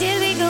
till we go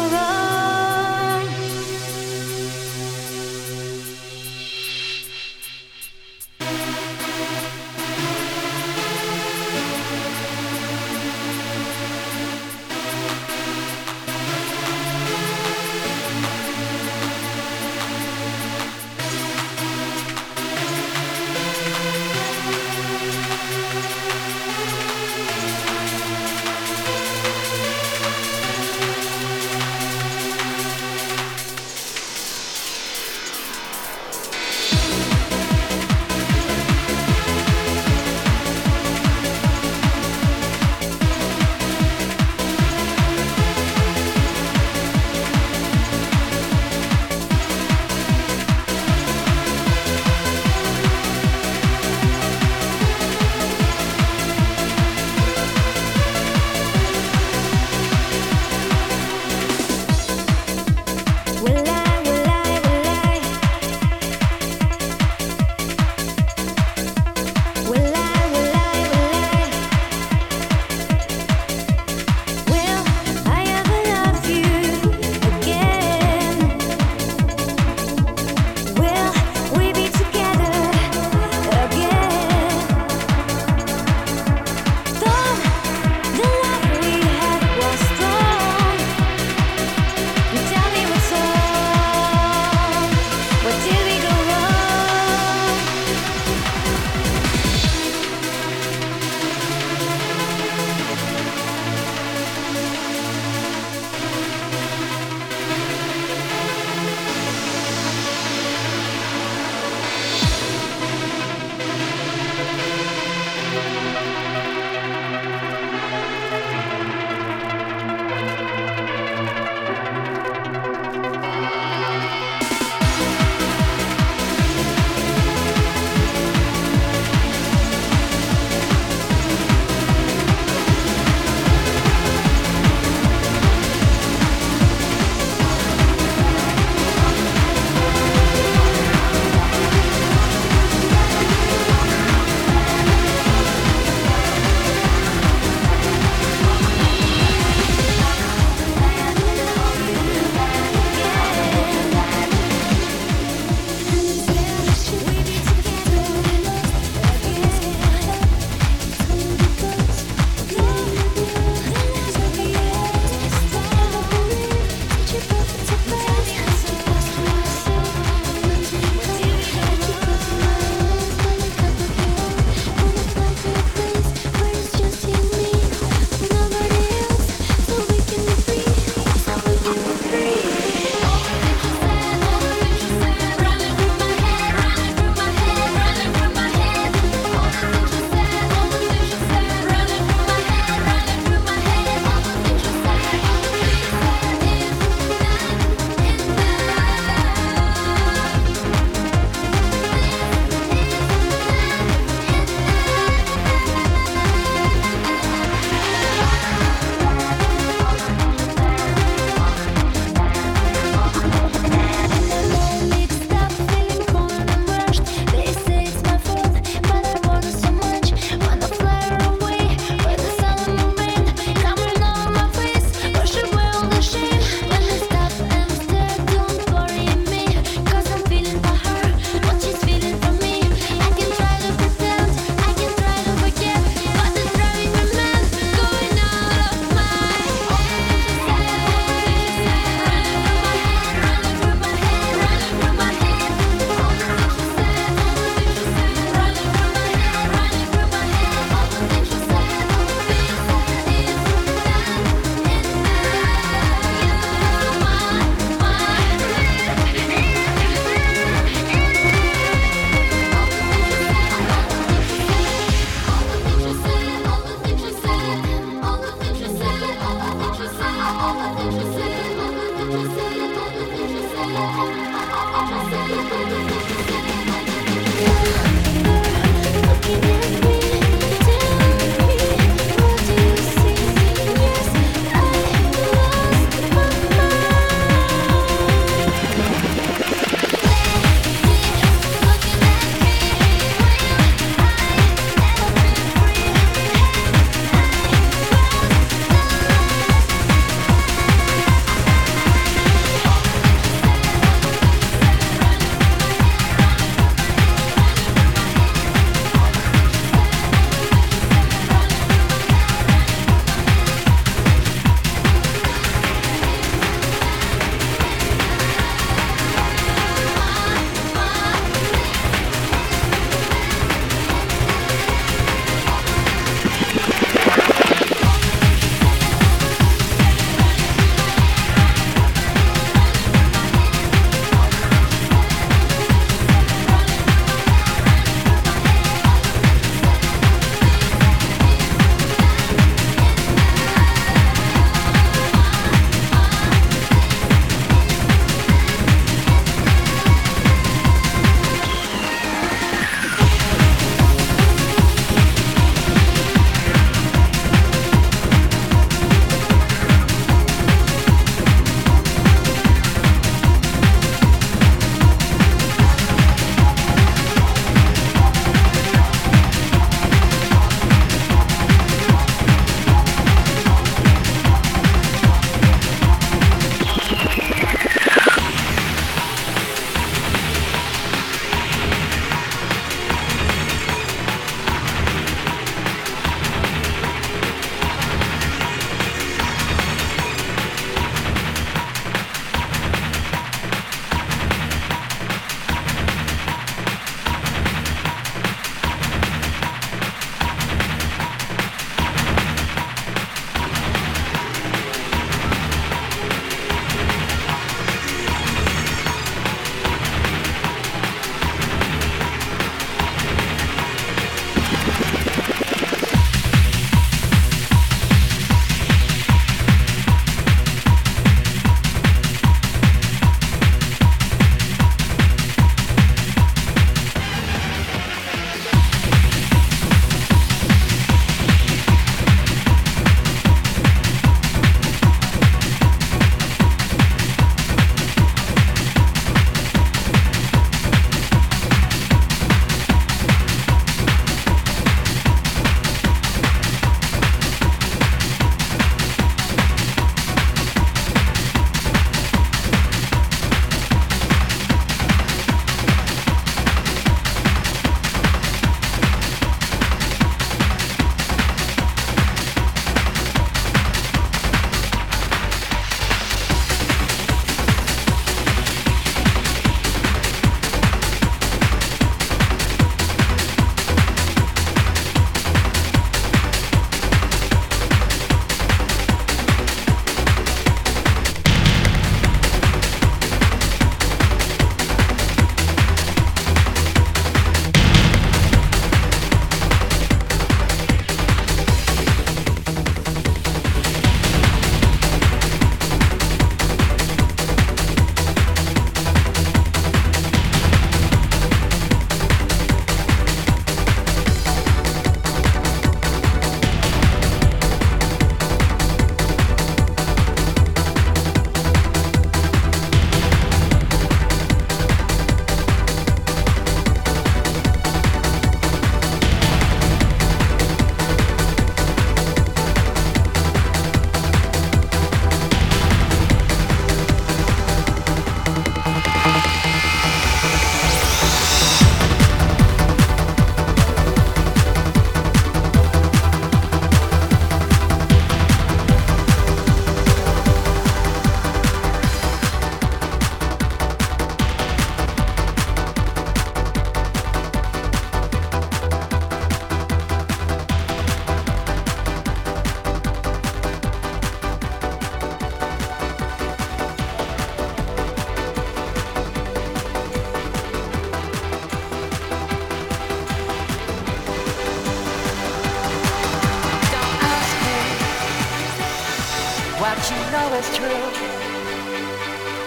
is true.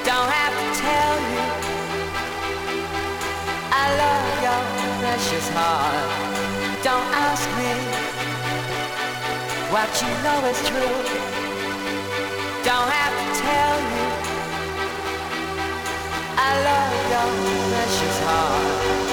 Don't have to tell you. I love your precious heart. Don't ask me what you know is true. Don't have to tell you. I love your precious heart.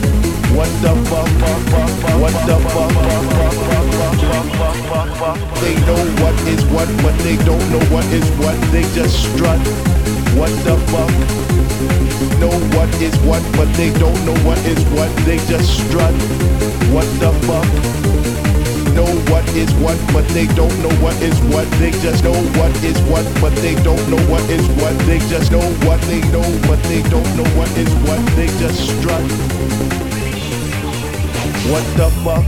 What the fuck? What the fuck? They know what is what, but they don't know what is what. They just strut. What the fuck? Know what is what, but they don't know what is what. They just strut. What the fuck? know what is what, but they don't know what is what. They just know what is what, but they don't know what is what. They just know what they know, but they don't know what is what. They just strut. What the fuck?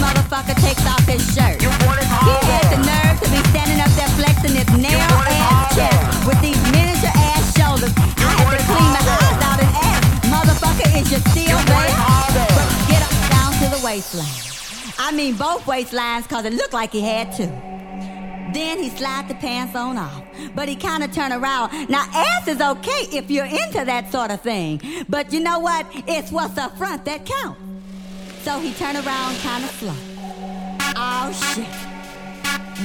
Motherfucker takes off his shirt. You want it He had the nerve to be standing up there flexing his narrow ass chest with these miniature ass shoulders. I had to clean my eyes out and ask, motherfucker, is you still there? But get up down to the waistline. I mean both waistlines cause it looked like he had to. Then he slide the pants on off. But he kind of turn around. Now, ass is okay if you're into that sort of thing. But you know what? It's what's up front that counts. So he turned around kind of slow. Oh, shit.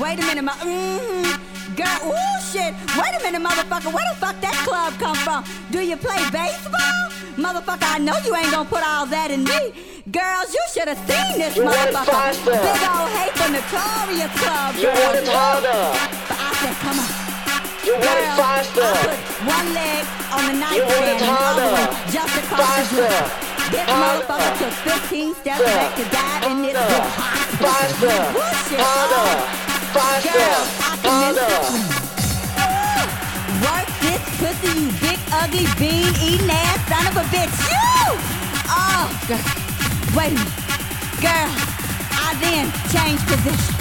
Wait a minute, my, mm Girl, ooh, shit. Wait a minute, motherfucker. Where the fuck that club come from? Do you play baseball? Motherfucker, I know you ain't gonna put all that in me. Girls, you should have seen this You motherfucker. Big old hate for Notorious Club. You want it harder. But I said, come on. You want it faster. I put one leg on the You want it and the other harder. just across Faster. the. This motherfucker took 15 steps back to die in this big hot Faster. Harder. Faster. Harder. Work this pussy, you big ugly bean eating ass son of a bitch. You! Oh, girl. Wait a minute. Girl, I then changed position.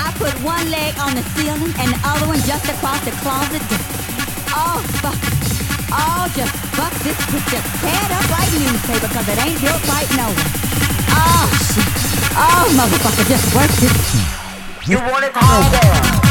I put one leg on the ceiling and the other one just across the closet door. Oh, fuck. Oh, just fuck this bitch. Just up like newspaper because it ain't built right nowhere. Oh, shit. Oh, motherfucker, just work this shit. You want it harder.